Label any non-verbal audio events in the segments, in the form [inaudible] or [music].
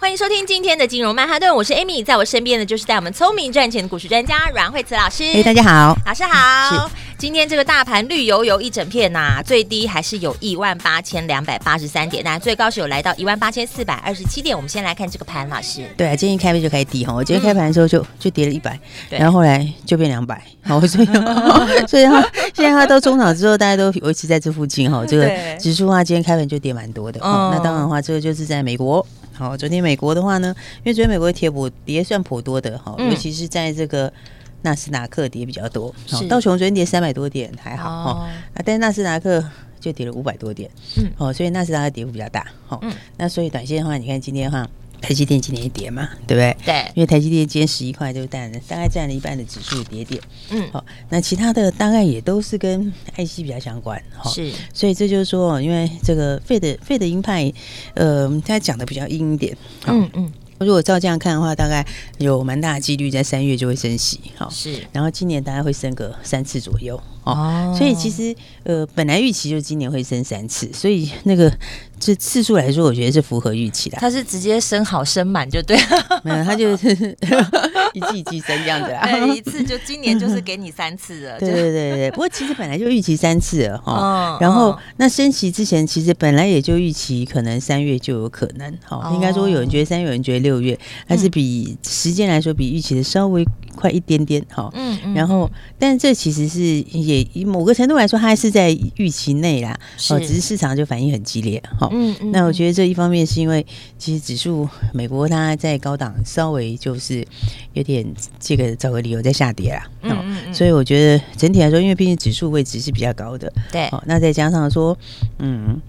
欢迎收听今天的金融曼哈顿，我是 Amy，在我身边的就是带我们聪明赚钱的股市专家阮慧慈老师。嘿，大家好，老师好。今天这个大盘绿油油一整片呐、啊，最低还是有一万八千两百八十三点，那最高是有来到一万八千四百二十七点。我们先来看这个盘，老师。对啊，今天一开盘就开始低哈，我今天开盘的时候就、嗯、就跌了一百，然后后来就变两百，好，所以 [laughs] 所以哈，现在它到中场之后，大家都维持在这附近哈。这个指数啊，今天开盘就跌蛮多的。哦，那当然的话，这个就是在美国。好，昨天美国的话呢，因为昨天美国的跌普跌算颇多的哈，尤其是在这个纳斯达克跌比较多，好，道琼昨天跌三百多点还好哈，啊，但是纳斯达克就跌了五百多点，嗯，哦，所以纳斯达克跌幅比较大，好，嗯，那所以短线的话，你看今天的话。台积电今年一跌嘛，对不对？对，因为台积电今天十一块就占了，大概占了一半的指数跌点。嗯，好，那其他的大概也都是跟 IC 比较相关。哈，是，所以这就是说，因为这个费的费的鹰派，呃，他讲的比较阴一点。嗯嗯。如果照这样看的话，大概有蛮大的几率在三月就会升息，哈，是。然后今年大概会升个三次左右，哦。所以其实呃，本来预期就今年会升三次，所以那个这次数来说，我觉得是符合预期的。它是直接升好升满就对了，[laughs] 没有，它就是 [laughs] 一季一季升这样子啊。一次就今年就是给你三次了。对对对对。不过其实本来就预期三次了哈。然后那升息之前，其实本来也就预期可能三月就有可能，哈。应该说有人觉得三月，有人觉得六。月还是比时间来说比预期的稍微快一点点哈，嗯，然后但这其实是也以某个程度来说，它还是在预期内啦，哦，只是市场就反应很激烈哈，嗯，嗯那我觉得这一方面是因为其实指数美国它在高档稍微就是有点这个找个理由在下跌啦，嗯，所以我觉得整体来说，因为毕竟指数位置是比较高的，对，哦，那再加上说，嗯。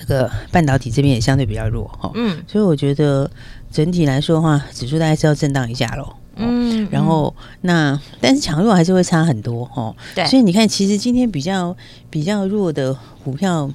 这个半导体这边也相对比较弱哈，嗯，所以我觉得整体来说的话，指数大概是要震荡一下喽，嗯，然后那但是强弱还是会差很多哈，对，所以你看，其实今天比较比较弱的股票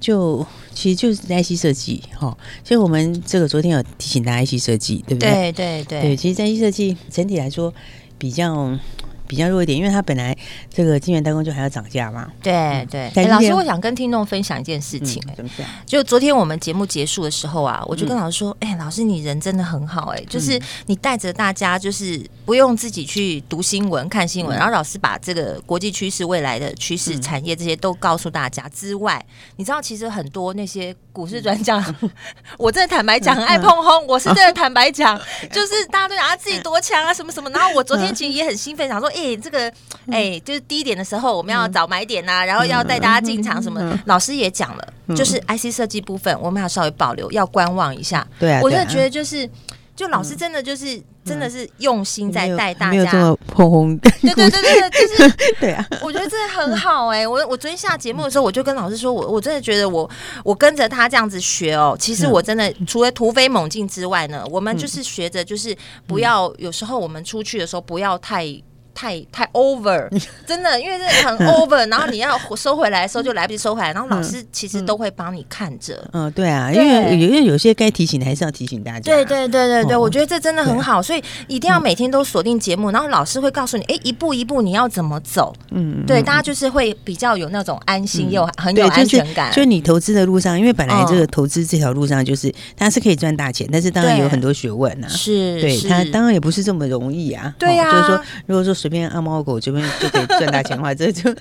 就，就其实就是 IC 设计哈，所以我们这个昨天有提醒大家 IC 设计，对不对？对对对，对，其实 IC 设计整体来说比较。比较弱一点，因为它本来这个晶圆代工就还要涨价嘛。对对、欸，老师，我想跟听众分享一件事情、欸。哎、嗯，就昨天我们节目结束的时候啊，我就跟老师说：“哎、老师，你人真的很好、欸，哎，就是你带着大家，就是不用自己去读新闻、看新闻、嗯，然后老师把这个国际趋势、未来的趋势、产业这些都告诉大家之外，你知道，其实很多那些股市专家，嗯、[laughs] 我真的坦白讲，很爱碰轰。我是真的坦白讲，[laughs] 就是大家都讲他自己多强啊，什么什么。然后我昨天其实也很兴奋，想说。哎、欸，这个哎、欸，就是低点的时候，我们要早买点呐、然后要带大家进场什么、嗯。老师也讲了、嗯，就是 IC 设计部分，我们要稍微保留，要观望一下。对啊，我真的觉得就是，就老师真的就是。真的是用心在带大家，没有这么碰红。对对对对对，就是 [laughs] 对啊。我觉得这很好哎、欸，我我昨天下节目的时候，我就跟老师说，我我真的觉得我我跟着他这样子学哦，其实我真的除了突飞猛进之外呢，我们就是学着就是不要有时候我们出去的时候不要太。太太 over，[laughs] 真的，因为这很 [laughs] over，然后你要收回来的时候就来不及收回来，然后老师其实都会帮你看着。嗯，对啊，因为因为有些该提醒的还是要提醒大家。对对对对对，我觉得这真的很好，所以一定要每天都锁定节目，然后老师会告诉你，哎，一步一步你要怎么走。嗯，对，大家就是会比较有那种安心又很有安全感。就你投资的路上，因为本来这个投资这条路上就是它是可以赚大钱，但是当然有很多学问啊。是，对，它当然也不是这么容易啊。对呀，就是说，如果说。随便阿猫狗这边就可以赚大钱的话，[laughs] 这就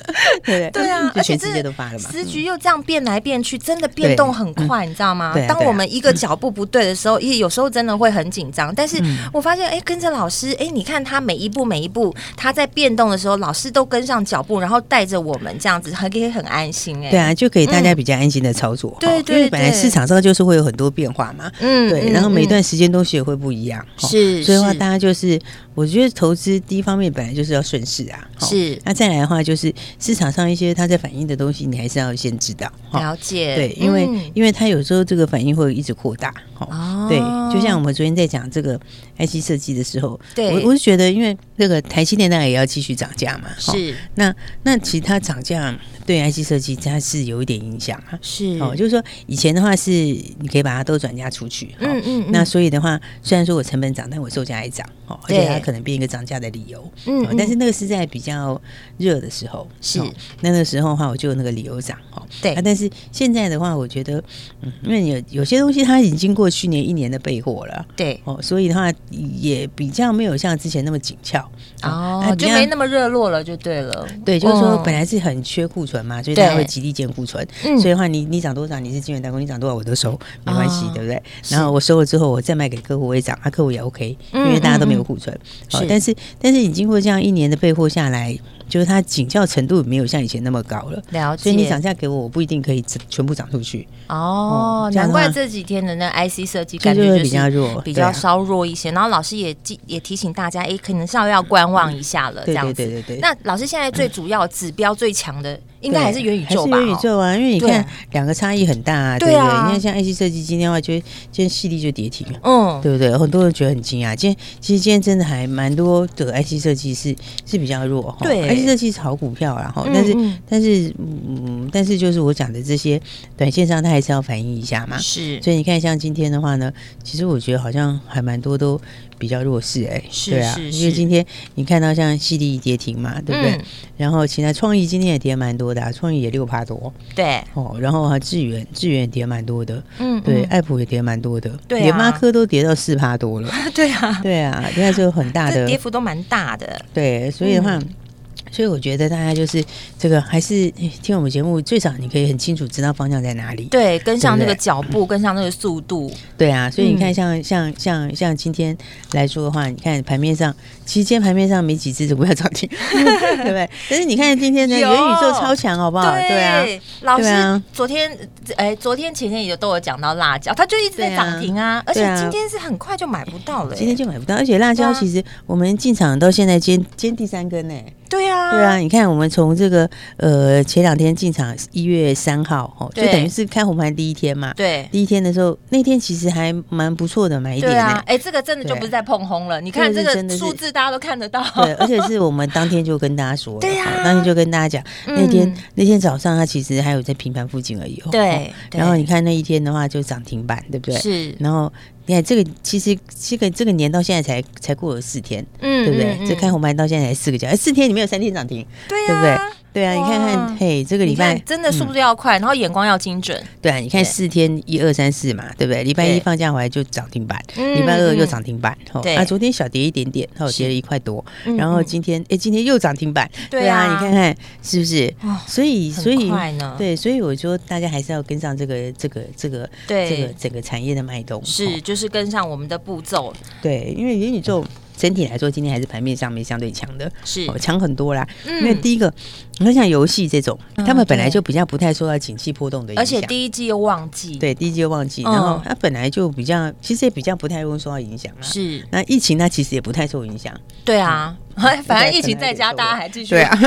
对对啊，而且全世界都发了嘛。时局又这样变来变去，真的变动很快，你知道吗？当我们一个脚步不对的时候，也有时候真的会很紧张。但是我发现，哎，跟着老师，哎，你看他每一步每一步，他在变动的时候，老师都跟上脚步，然后带着我们这样子，还可以很安心。哎，对啊，就可以大家比较安心的操作。对对，因为本来市场上就是会有很多变化嘛。嗯，对，然后每一段时间东西也会不一样。是，所以的话大家就是。我觉得投资第一方面本来就是要顺势啊，是。那再来的话，就是市场上一些它在反映的东西，你还是要先知道，了解。对，因为、嗯、因为它有时候这个反应会一直扩大，哦，对。就像我们昨天在讲这个 IC 设计的时候，对，我我是觉得，因为那个台积电大概也要继续涨价嘛，是。那那其他涨价。对 IC 设计它是有一点影响啊，是。哦，就是说以前的话是你可以把它都转嫁出去，嗯嗯，嗯，那所以的话，虽然说我成本涨，但我售价也涨，哦，而且它可能变一个涨价的理由，嗯，但是那个是在比较热的时候，是。那个时候的话，我就有那个理由涨，哦，对，但是现在的话，我觉得，嗯，因为有有些东西它已经经过去年一年的备货了，对，哦，所以的话也比较没有像之前那么紧俏，哦，就没那么热络了，就对了，对，就是说本来是很缺库存嘛，所以大家会。极力建库存，嗯、所以的话，你你涨多少，你是金元代工，你涨多少我都收，没关系，哦、对不对？然后我收了之后，我再卖给客户，我也涨，啊，客户也 OK，因为大家都没有库存。好、但是但是你经过这样一年的备货下来。就是它紧俏程度没有像以前那么高了，了解。所以你涨价给我，我不一定可以全部涨出去。哦，难怪这几天的那 IC 设计感觉就是比较弱，比较稍弱一些。然后老师也也提醒大家，哎，可能稍微要观望一下了，这样子。对对对对。那老师现在最主要指标最强的，应该还是元宇宙吧？元宇宙啊，因为你看两个差异很大啊，对不对？你看像 IC 设计今天的话，就今天系力就跌停了，嗯，对不对？很多人觉得很惊讶，今天其实今天真的还蛮多的 IC 设计是是比较弱，对，IC 设计是好股。票，然后，但是，嗯嗯但是，嗯，但是，就是我讲的这些短线上，它还是要反映一下嘛。是，所以你看，像今天的话呢，其实我觉得好像还蛮多都比较弱势，哎，对啊，因为今天你看到像西力跌停嘛，对不对？嗯、然后其他创意今天也跌蛮多的、啊，创意也六趴多，对，哦，然后啊，智远智远也跌蛮多的，嗯，对，爱普也跌蛮多的，对、啊，联发科都跌到四趴多了，[laughs] 对啊，对啊，应该是很大的 [laughs] 跌幅都蛮大的，对，所以的话。嗯所以我觉得大家就是这个，还是听我们节目，最少你可以很清楚知道方向在哪里，对，跟上那个脚步，跟上那个速度，对啊。所以你看像，像像像像今天来说的话，你看盘面上，其实今天盘面上没几只股票涨停，[laughs] 对不对？[laughs] 但是你看今天的元宇宙超强，好不好？对，对啊，老师昨天哎，昨天前天也都有讲到辣椒，它就一直在涨停啊，啊。而且今天是很快就买不到了，今天就买不到，而且辣椒其实我们进场到现在今天今天第三根呢。对啊，对啊，你看我们从这个呃前两天进场一月三号哦，就等于是开红盘第一天嘛。对，第一天的时候，那天其实还蛮不错的，买一点。对啊，哎，这个真的就不是在碰红了。你看这个数字，大家都看得到。对，而且是我们当天就跟大家说，对呀，当天就跟大家讲，那天那天早上它其实还有在平盘附近而已。对，然后你看那一天的话就涨停板，对不对？是，然后。你看这个，其实这个这个年到现在才才过了四天，嗯，对不对？这开红盘到现在才四个交易，四天里面有三天涨停，对不对？对啊，你看看，嘿，这个礼拜真的速度要快，然后眼光要精准。对啊，你看四天一二三四嘛，对不对？礼拜一放假回来就涨停板，礼拜二又涨停板，对。啊，昨天小跌一点点，然后跌了一块多，然后今天哎，今天又涨停板，对啊，你看看是不是？所以所以对，所以我说大家还是要跟上这个这个这个这个整个产业的脉动，是就是跟上我们的步骤，对，因为元宇宙。整体来说，今天还是盘面上面相对强的，是。强很多啦。因为第一个，你看像游戏这种，他们本来就比较不太受到景气波动的影响，而且第一季又旺季，对，第一季又旺季，然后它本来就比较，其实也比较不太容易受到影响啊。是，那疫情它其实也不太受影响。对啊，[laughs] 反正疫情在家，大家还继续，[laughs] 对啊，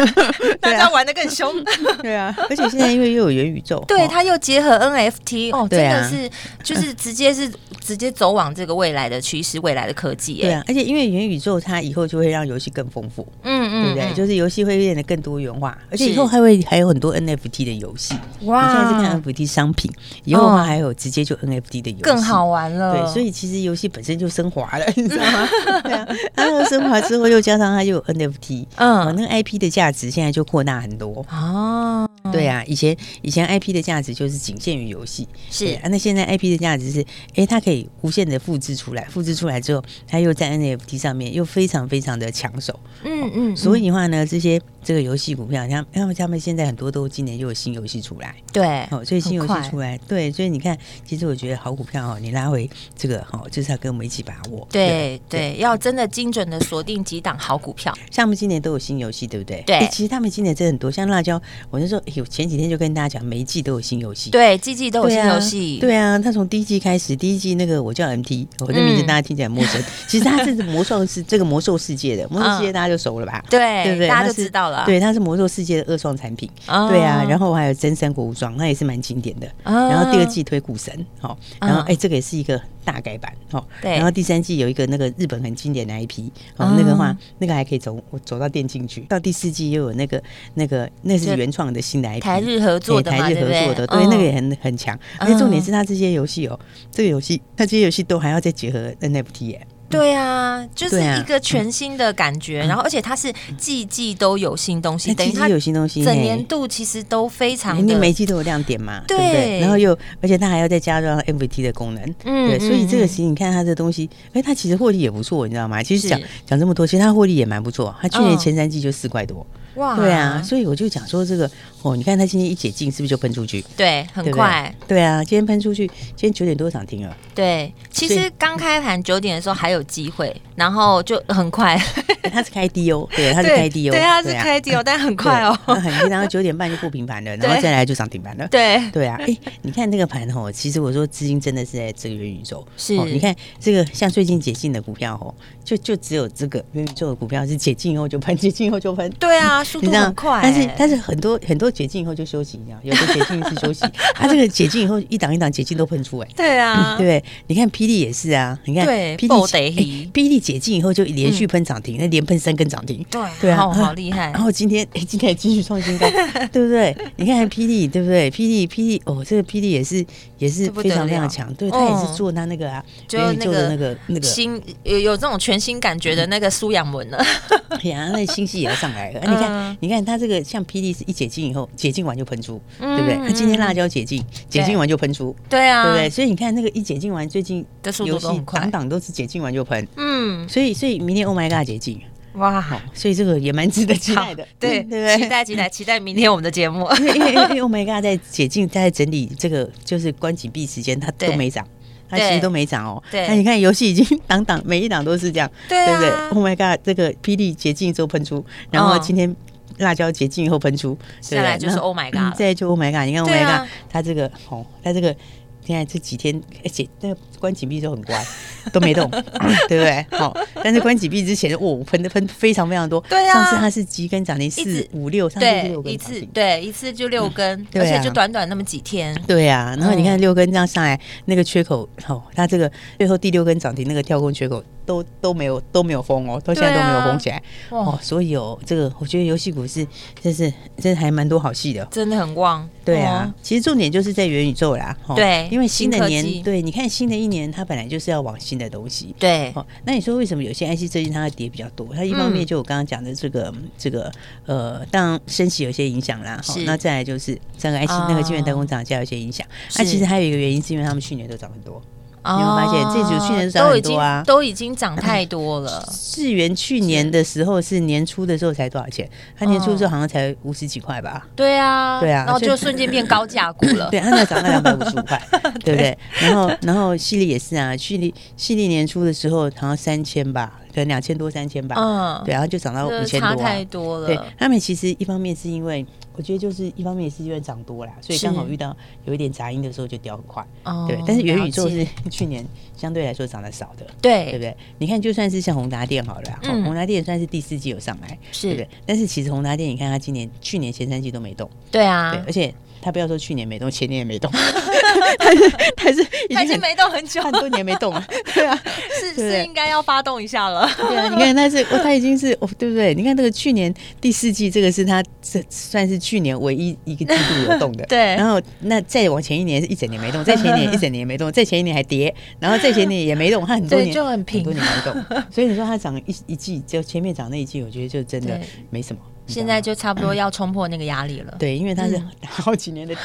大家玩的更凶。[laughs] 对啊，而且现在因为又有元宇宙，对，它又结合 NFT，哦，真的是就是直接是直接走往这个未来的趋势，未来的科技。对啊，而且因为元宇宙它以后就会让游戏更丰富，嗯嗯，对不对？就是游戏会变得更多元化，而且以后还会还有很多 NFT 的游戏。哇，你现在是看 NFT 商品，以后的话还有直接就 NFT 的游戏，更好玩了。对，所以其实游戏本身就升华了，你知道吗？对啊，然后升华之后又加上它就有 NFT，嗯，那个 IP 的价值现在就扩大很多。哦，对啊，以前以前 IP 的价值就是仅限于游戏，是。啊，那现在 IP 的价值是，哎，它可以无限的复制出来，复制出来之后，它又在 NFT 上面又非常。非常的抢手，嗯嗯，所以的话呢，这些这个游戏股票，像他们他们现在很多都今年又有新游戏出来，对，哦，所以新游戏出来，对，所以你看，其实我觉得好股票哦，你拉回这个哦，就是要跟我们一起把握，对对，要真的精准的锁定几档好股票，像他们今年都有新游戏，对不对？对，其实他们今年真的很多，像辣椒，我那时候有前几天就跟大家讲，每一季都有新游戏，对，季季都有新游戏，对啊，他从第一季开始，第一季那个我叫 MT，我的名字大家听起来陌生，[laughs] 其实他这是魔兽是这个魔兽世界的魔兽世界，大家就熟了吧？对，对不对？大家就知道了，对，他是魔兽世界的二创产品，对啊，然后还有真三国无双，那也是蛮经典的，然后第二季推古神，好，然后哎，这个也是一个。大改版哦，对，然后第三季有一个那个日本很经典的 IP，哦，那个话那个还可以走走到电竞去。到第四季又有那个那个那是原创的新的 IP，台日合作的，台日合作的，对，那个也很很强。而且重点是它这些游戏哦，这个游戏它这些游戏都还要再结合 NFT 哎。对啊，就是一个全新的感觉，然后而且它是季季都有新东西，等于它有新东西，整年度其实都非常，你每季都有亮点嘛，对。不对？然后又而且它还要再加上 MVT 的功能，嗯，对，所以这个其实你看它这东西，哎，它其实获利也不错，你知道吗？其实讲讲这么多，其实它获利也蛮不错，它去年前三季就四块多。哇，对啊，所以我就讲说这个哦，你看它今天一解禁，是不是就喷出去？对，很快。对啊，今天喷出去，今天九点多涨停了。对，其实刚开盘九点的时候还有机会，然后就很快。[laughs] 它是开低哦，对，[laughs] 它是开低哦，对，他是开低哦，但很快哦，[laughs] 很低，然后九点半就不平盘了，然后再来就涨停板了。对，对啊，哎，你看那个盘哦，其实我说资金真的是在这个元宇宙。是，你看这个像最近解禁的股票哦，就就只有这个元宇宙的股票是解禁以后就喷，解禁以后就喷。对啊。速度很快，但是但是很多很多解禁以后就休息，一样，有的解禁是休息，它 [laughs] 这个解禁以后一档一档解禁都喷出哎，对啊，[laughs] 对？你看霹雳也是啊，你看霹雳霹雳解禁以后就连续喷涨停，那连喷三根涨停，对对啊，好厉害。然后今天哎，今天也继续创新高，[laughs] 对不对？你看霹雳对不对？霹雳霹雳哦，这个霹雳也是也是非常非常强，对，他也是做他那个啊，就那个那个那个新有有这种全新感觉的那个苏养文了，哎呀，那新戏也要上来了，你看。你看它这个像 PD，是一解禁以后，解禁完就喷出，对不对？它今天辣椒解禁，解禁完就喷出，对啊，对不对？所以你看那个一解禁完，最近的游戏档档都是解禁完就喷，嗯，所以所以明天 Oh My God 解禁，哇，所以这个也蛮值得期待的，对 [laughs] 对对，期待期待 [laughs] 期待明天我们的节目，因为因为因为 Oh My God 在解禁在整理这个就是关紧闭时间，它都没涨。它其实都没涨哦，那你看游戏已经档档每一档都是这样，[laughs] 对不对？Oh my god，这个霹雳解禁之后喷出，然后今天辣椒解禁以后喷出，下来就是 Oh my god，再就 Oh my god，你看 Oh my god，它这个哦，它这个。现在这几天，而且那个关紧闭都很乖，[laughs] 都没动，[coughs] 对不对？好，但是关紧闭之前，哦，喷的喷非常非常多。对啊，上次它是几根涨停四五六，上次就六根一次，对，一次就六根，而且就短短那么几天。对啊，然后你看六根这样上来，那个缺口，哦，它这个最后第六根涨停那个跳空缺口都都没有都没有封哦，到现在都没有封起来。哦，所以哦，这个我觉得游戏股是真是真还蛮多好戏的，真的很旺。对啊，其实重点就是在元宇宙啦。对。因为新的年，对，你看新的一年，它本来就是要往新的东西。对，哦，那你说为什么有些 IC 最近它的跌比较多？它一方面就我刚刚讲的这个这个呃，当然升息有些影响啦。是。那再来就是这个 IC 那个晶圆代工涨价有些影响。那其实还有一个原因是因为他们去年都涨很多。你有没有发现这组去年涨很多啊？都已经涨太多了。智源去年的时候是年初的时候才多少钱？它年初的时候好像才五十几块吧？对啊，对啊，然后就瞬间变高价股了。对，它才涨到两百五十五块，[laughs] 对不对？然后，然后西利也是啊，西利西利年初的时候好像三千吧，可能两千多三千吧。嗯，对，然后就涨到五千多，差太多了。对，他们其实一方面是因为。我觉得就是一方面也是因为涨多了，所以刚好遇到有一点杂音的时候就掉很快。对，但是元宇宙是去年相对来说涨得少的，对，对不对？你看，就算是像宏达电好了，宏达电算是第四季有上来，是，对不对？但是其实宏达电，你看它今年、去年前三季都没动，对啊，对，而且。他不要说去年没动，前年也没动，[laughs] 他是他是已经没动很久，很多年没动了。[laughs] 对啊，是是应该要发动一下了。对啊，你看那是哦，他已经是哦，对不对？你看这个去年第四季，这个是他这算是去年唯一一个季度有动的。[laughs] 对。然后那再往前一年是一整年没动，再前一年一整年没动，再前一年还跌，然后再前一年也没动，他很多年就很平，很多年没动。所以你说他涨一一季，就前面涨那一季，我觉得就真的没什么。现在就差不多要冲破那个压力了。对，因为他是好几年的底，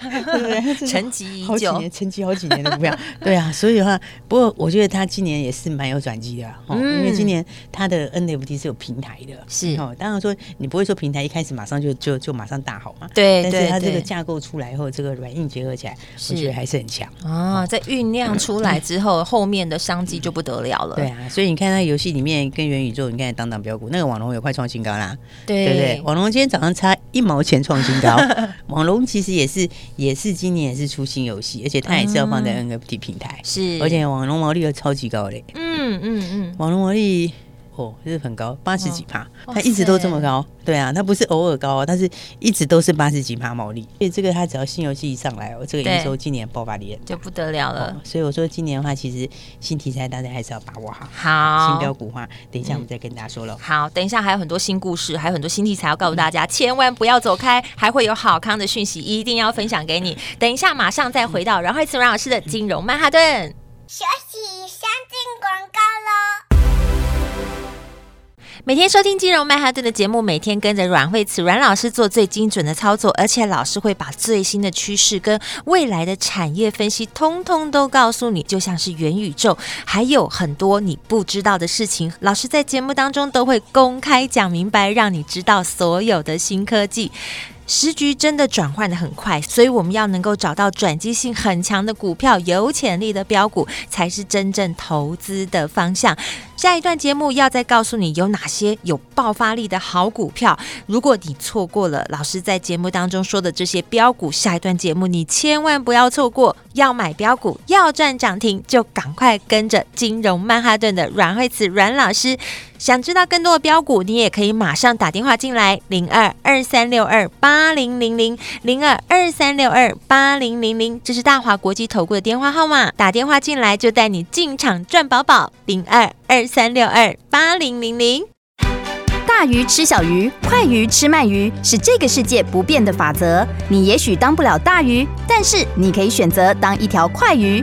对？[laughs] 沉寂已久，好几年，沉寂好几年的股票。对啊，所以的话，不过我觉得他今年也是蛮有转机的哦，因为今年他的 NFT 是有平台的，是哦。当然说你不会说平台一开始马上就就就马上大好嘛。对，但是它这个架构出来以后，这个软硬结合起来，我觉得还是很强啊。在酝酿出来之后，后面的商机就不得了了。对啊，所以你看他游戏里面跟元宇宙，你看当当标股，那个网龙也快创新高了。啦，对，对不对？网龙今天早上差一毛钱创新高，[laughs] 网龙其实也是也是今年也是出新游戏，而且它也是要放在 NFT 平台，嗯、是，而且网龙毛利又超级高嘞，嗯嗯嗯，网龙毛利。哦，就是很高，八十几趴，它一直都这么高。对啊，它不是偶尔高啊，它是一直都是八十几趴毛利。所以这个它只要新游戏一上来哦，这个营收今年爆发力就不得了了，哦。所以我说今年的话，其实新题材大家还是要把握好。好，新标股话，等一下我们再跟大家说了，嗯。好，等一下还有很多新故事，还有很多新题材要告诉大家，嗯，千万不要走开，还会有好康的讯息一定要分享给你。等一下马上再回到阮慧慈阮老师的金融曼哈顿。休息，先进广告喽。每天收听金融曼哈顿的节目，每天跟着阮慧慈阮老师做最精准的操作，而且老师会把最新的趋势跟未来的产业分析，通通都告诉你，就像是元宇宙，还有很多你不知道的事情，老师在节目当中都会公开讲明白，让你知道所有的新科技。时局真的转换得很快，所以我们要能够找到转机性很强的股票，有潜力的标股，才是真正投资的方向。下一段节目要再告诉你有哪些有爆发力的好股票。如果你错过了老师在节目当中说的这些标股，下一段节目你千万不要错过。要买标股，要赚涨停，就赶快跟着金融曼哈顿的阮慧慈阮老师。想知道更多的标股，你也可以马上打电话进来，零二二三六二八零零零零二二三六二八零零零，这是大华国际投顾的电话号码。打电话进来就带你进场赚饱饱，零二二三六二八零零零。大鱼吃小鱼，快鱼吃慢鱼，是这个世界不变的法则。你也许当不了大鱼，但是你可以选择当一条快鱼。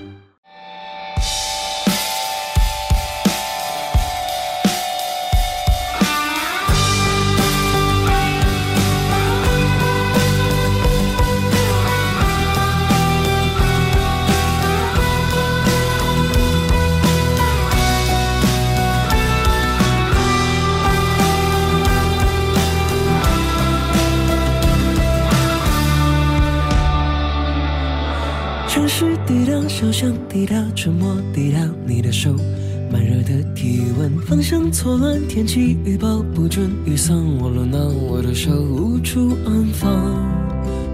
小巷低调，沉默低调，你的手慢热的体温，方向错乱，天气预报不准，雨伞忘了拿，我的手无处安放，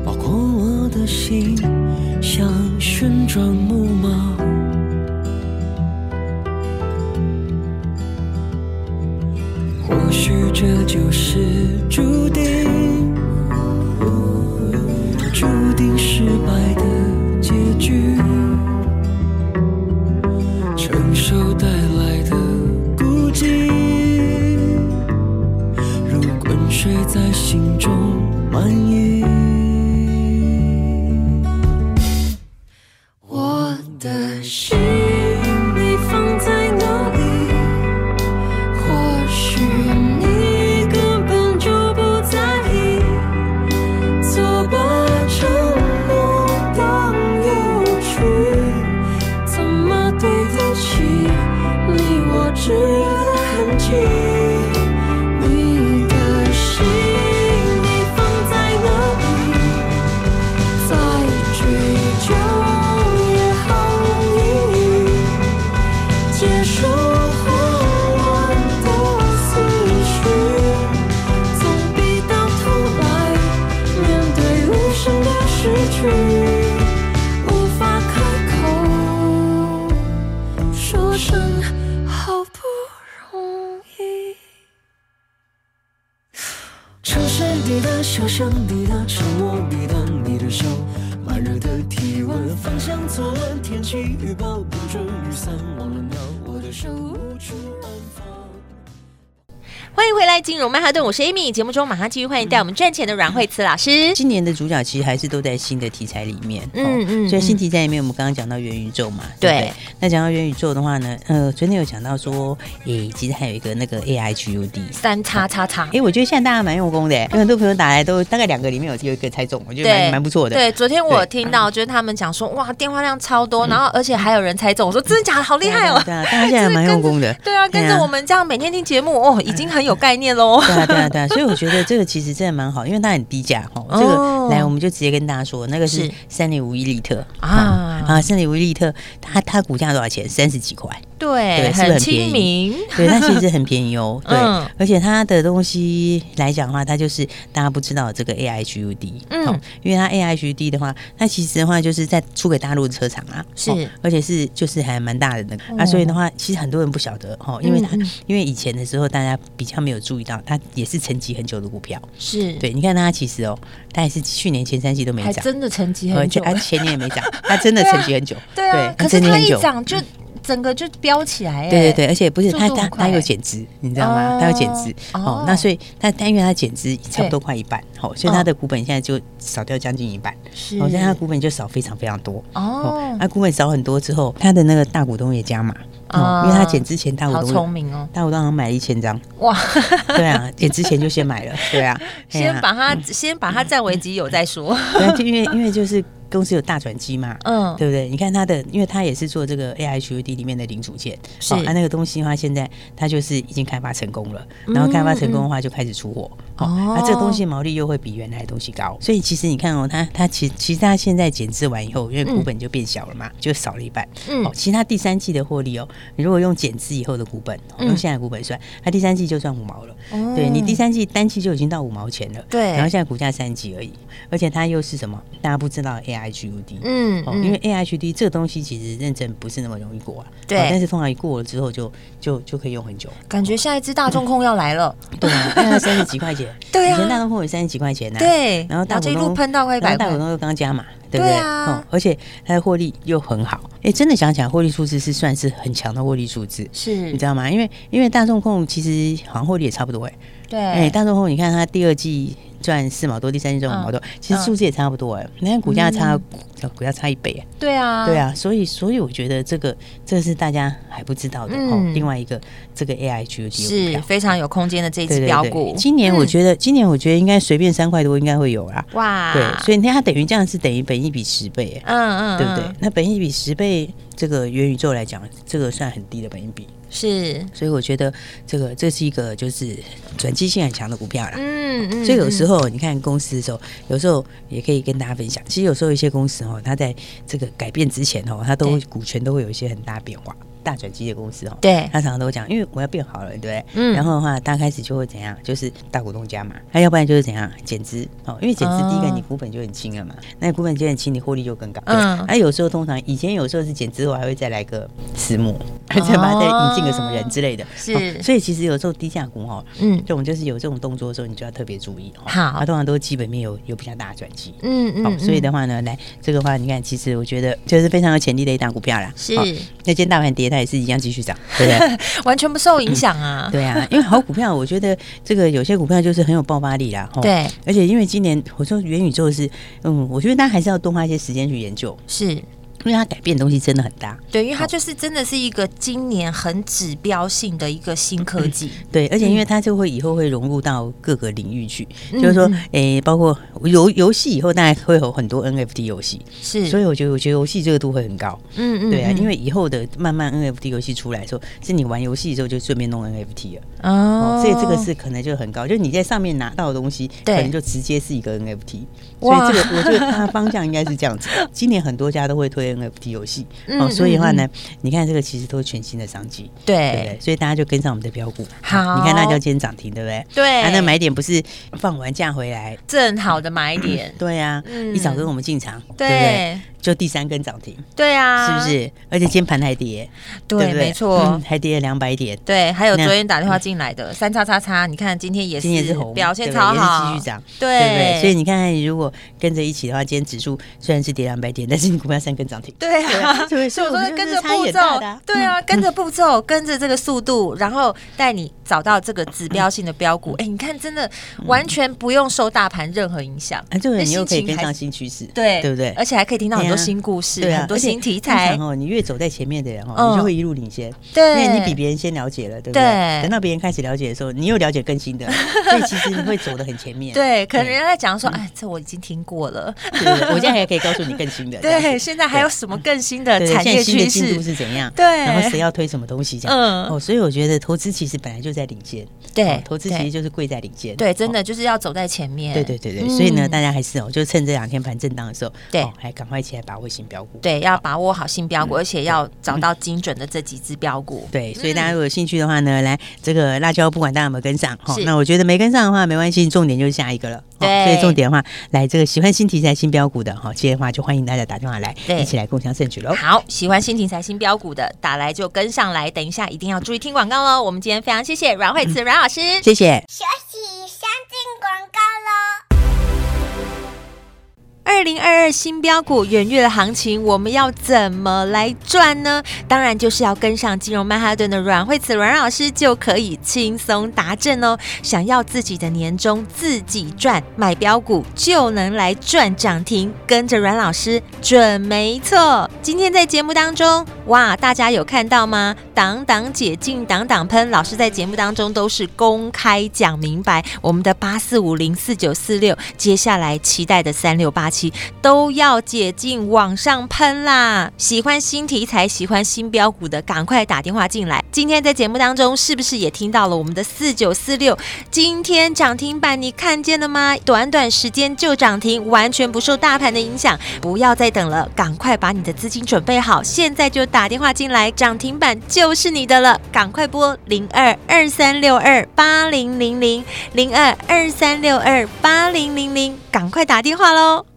包括我的心像旋转木马，或许这就是注定，的心当你的，沉默抵挡你的手，慢热的体温，方向错乱，天气预报不准，雨伞忘了拿，我的手无处。欢迎回来，金融曼哈顿，我是 Amy。节目中马上继续欢迎带我们赚钱的阮慧慈老师。今年的主角其实还是都在新的题材里面，嗯嗯，所以新题材里面，我们刚刚讲到元宇宙嘛，对，对。那讲到元宇宙的话呢，呃，昨天有讲到说，诶，其实还有一个那个 A I G U D 三叉叉叉，哎，我觉得现在大家蛮用功的，有很多朋友打来都大概两个里面有有一个猜中，我觉得蛮蛮不错的。对，昨天我听到就是他们讲说，哇，电话量超多，然后而且还有人猜中，我说真的假的，好厉害哦。对啊，大家现在蛮 [laughs] 用功的。对啊，跟着我们这样每天听节目，哦，已经很有概念喽。对啊，对啊，对啊，所以我觉得这个其实真的蛮好，因为它很低价哈。这个来，我们就直接跟大家说，那个是三点五亿利特啊啊，三点五亿利特，它它股价多少钱？三十几块。对，是很亲民。[laughs] 对，它其实很便宜哦。[laughs] 对，而且它的东西来讲的话，它就是大家不知道这个 A I H U D。嗯，因为它 A I H U D 的话，它其实的话就是在出给大陆的车厂啊。是，而且是就是还蛮大的那个啊，所以的话，其实很多人不晓得哦，因为它因为以前的时候大家比较没有注意到它。也是沉寂很久的股票，是对。你看它其实哦，它也是去年前三季都没涨，真的沉寂很久。而且前年也没涨，[laughs] 它真的沉寂很久。对啊，可是它一涨就整个就飙起来。对对对，而且不是它它它有减资，你知道吗？它有减资哦。那所以它但因为它减资差不多快一半，好，所以它的股本现在就少掉将近一半。是，好像它股本就少非常非常多。哦，那股本少很多之后，它的那个大股东也加码。哦，因为他剪之前大股东聪明哦，大股东好像买了一千张。哇，对啊，剪之前就先买了，对啊，[laughs] 先把它先把它占为己有再说，[laughs] 对，因为因为就是。公司有大转机嘛？嗯，对不对？你看它的，因为它也是做这个 AI HUD 里面的零组件，是啊那个东西的话，现在它就是已经开发成功了。然后开发成功的话，就开始出货。哦，那这个东西毛利又会比原来的东西高。所以其实你看哦，它它其其实它现在减资完以后，因为股本就变小了嘛，就少了一半。嗯，其实它第三季的获利哦，你如果用减资以后的股本，用现在股本算，它第三季就算五毛了。哦，对你第三季单季就已经到五毛钱了。对，然后现在股价三季而已，而且它又是什么？大家不知道 AI HUD。嗯，哦，因为 A H D 这个东西其实认证不是那么容易过啊。对，但是通常一过了之后就就就可以用很久。感觉下一支大众控要来了。对三十几块钱。[laughs] 对啊。以前大众控有三十几块钱呢。对。然后大股东喷到快一百块。大股东又刚加码，对不对？啊。而且它的获利又很好。哎，真的想起来，获利数字是算是很强的获利数字。是。你知道吗？因为因为大众控其实好像获利也差不多哎。对。哎，大众控，你看它第二季。赚四毛多，第三季赚五毛多，其实数字也差不多哎。你看股价差，股价差一倍哎。对啊，对啊，所以所以我觉得这个这是大家还不知道的哦。另外一个这个 A I G 是非常有空间的这一支标股。今年我觉得，今年我觉得应该随便三块多应该会有啦。哇，对，所以你看它等于这样是等于本益比十倍，嗯嗯，对不对？那本益比十倍，这个元宇宙来讲，这个算很低的本益比。是，所以我觉得这个这是一个就是转机性很强的股票啦。嗯嗯，所以有时候你看公司的时候，有时候也可以跟大家分享。其实有时候一些公司哦，它在这个改变之前哦，它都股权都会有一些很大变化。大转机的公司哦，对，他常常都讲，因为我要变好了，对不对？嗯，然后的话，他开始就会怎样？就是大股东加嘛，他要不然就是怎样减资哦，因为减资第一个你股本就很轻了嘛，那股本就很轻，你获利就更高。嗯，那有时候通常以前有时候是减资后还会再来个私募，[laughs] 再把它再引进个什么人之类的。是，所以其实有时候低价股哈，嗯，这种就是有这种动作的时候，你就要特别注意哦。好，它通常都基本面有有比较大的转机。嗯嗯，好，所以的话呢，来这个话，你看，其实我觉得就是非常有潜力的一档股票啦。是，那今天大盘跌，它也是一样继续涨，对不对？完全不受影响啊、嗯。对啊，因为好股票，我觉得这个有些股票就是很有爆发力啦。对，而且因为今年我说元宇宙是，嗯，我觉得大家还是要多花一些时间去研究。是。因为它改变的东西真的很大，对，因为它就是真的是一个今年很指标性的一个新科技，嗯、[laughs] 对，而且因为它就会以后会融入到各个领域去，嗯、就是说，诶、欸，包括游游戏以后大概会有很多 NFT 游戏，是，所以我觉得我觉得游戏这个度会很高，嗯嗯，对啊，因为以后的慢慢 NFT 游戏出来的时候，是你玩游戏的时候就顺便弄 NFT 了，哦，所以这个是可能就很高，就是你在上面拿到的东西，对。可能就直接是一个 NFT，哇所以这个我觉得它的方向应该是这样子，今年很多家都会推。NFT 游戏。哦，所以的话呢，你看这个其实都是全新的商机，对对，所以大家就跟上我们的标股。好，你看辣椒今天涨停，对不对？对，那买点不是放完假回来，正好的买点。对呀，一早跟我们进场，对不对？就第三根涨停，对啊，是不是？而且今天盘还跌，对，没错，还跌了两百点。对，还有昨天打电话进来的三叉叉叉，你看今天也是，今天也是红，表现超好，继续涨，对。不对？所以你看看，如果跟着一起的话，今天指数虽然是跌两百点，但是你股票三根涨停，对啊，所以我说跟着步骤，对啊，跟着步骤，跟着这个速度，然后带你找到这个指标性的标股。哎，你看，真的完全不用受大盘任何影响，啊，这个你又可以跟上新趋势，对，对不对？而且还可以听到很多。新故事，对啊，很多新题材哦。你越走在前面的人哦，你就会一路领先，对，因为你比别人先了解了，对不对？等到别人开始了解的时候，你又了解更新的，[laughs] 所以其实你会走的很前面。对，可能人家在讲说，哎，这我已经听过了，对，我现在还可以告诉你更新的。[laughs] 对，现在还有什么更新的产业趋势？是怎样？对，然后谁要推什么东西？这样，嗯，哦，所以我觉得投资其实本来就在领先，对，投资其实就是贵在领先，对，真的就是要走在前面。对对对对，所以呢，大家还是哦，就趁这两天盘震荡的时候，对，还赶快起来把握新标股。对，要把握好新标股，而且要找到精准的这几只标股。对，所以大家如果有兴趣的话呢，来这个辣椒，不管大家有没有跟上，哈，那我觉得没跟上的话没关系，重点就是下一个了。对，所以重点的话，来这个喜欢新题材、新标股的哈，接的话就欢迎大家打电话来，一起来共享盛举喽。好，喜欢新题材、新标股的，打来就跟上来。等一下一定要注意听广告喽。我们今天非常谢谢阮慧慈阮老师，谢谢。休息，先进广告喽。二零二二新标股元月的行情，我们要怎么来赚呢？当然就是要跟上金融曼哈顿的阮慧慈阮老师，就可以轻松达阵哦。想要自己的年终自己赚，买标股就能来赚涨停，跟着阮老师准没错。今天在节目当中，哇，大家有看到吗？档档解禁，档档喷，老师在节目当中都是公开讲明白。我们的八四五零四九四六，接下来期待的三六八都要解禁往上喷啦！喜欢新题材、喜欢新标股的，赶快打电话进来。今天在节目当中，是不是也听到了我们的四九四六今天涨停板？你看见了吗？短短时间就涨停，完全不受大盘的影响。不要再等了，赶快把你的资金准备好，现在就打电话进来，涨停板就是你的了。赶快拨零二二三六二八零零零零二二三六二八零零零，赶快打电话喽！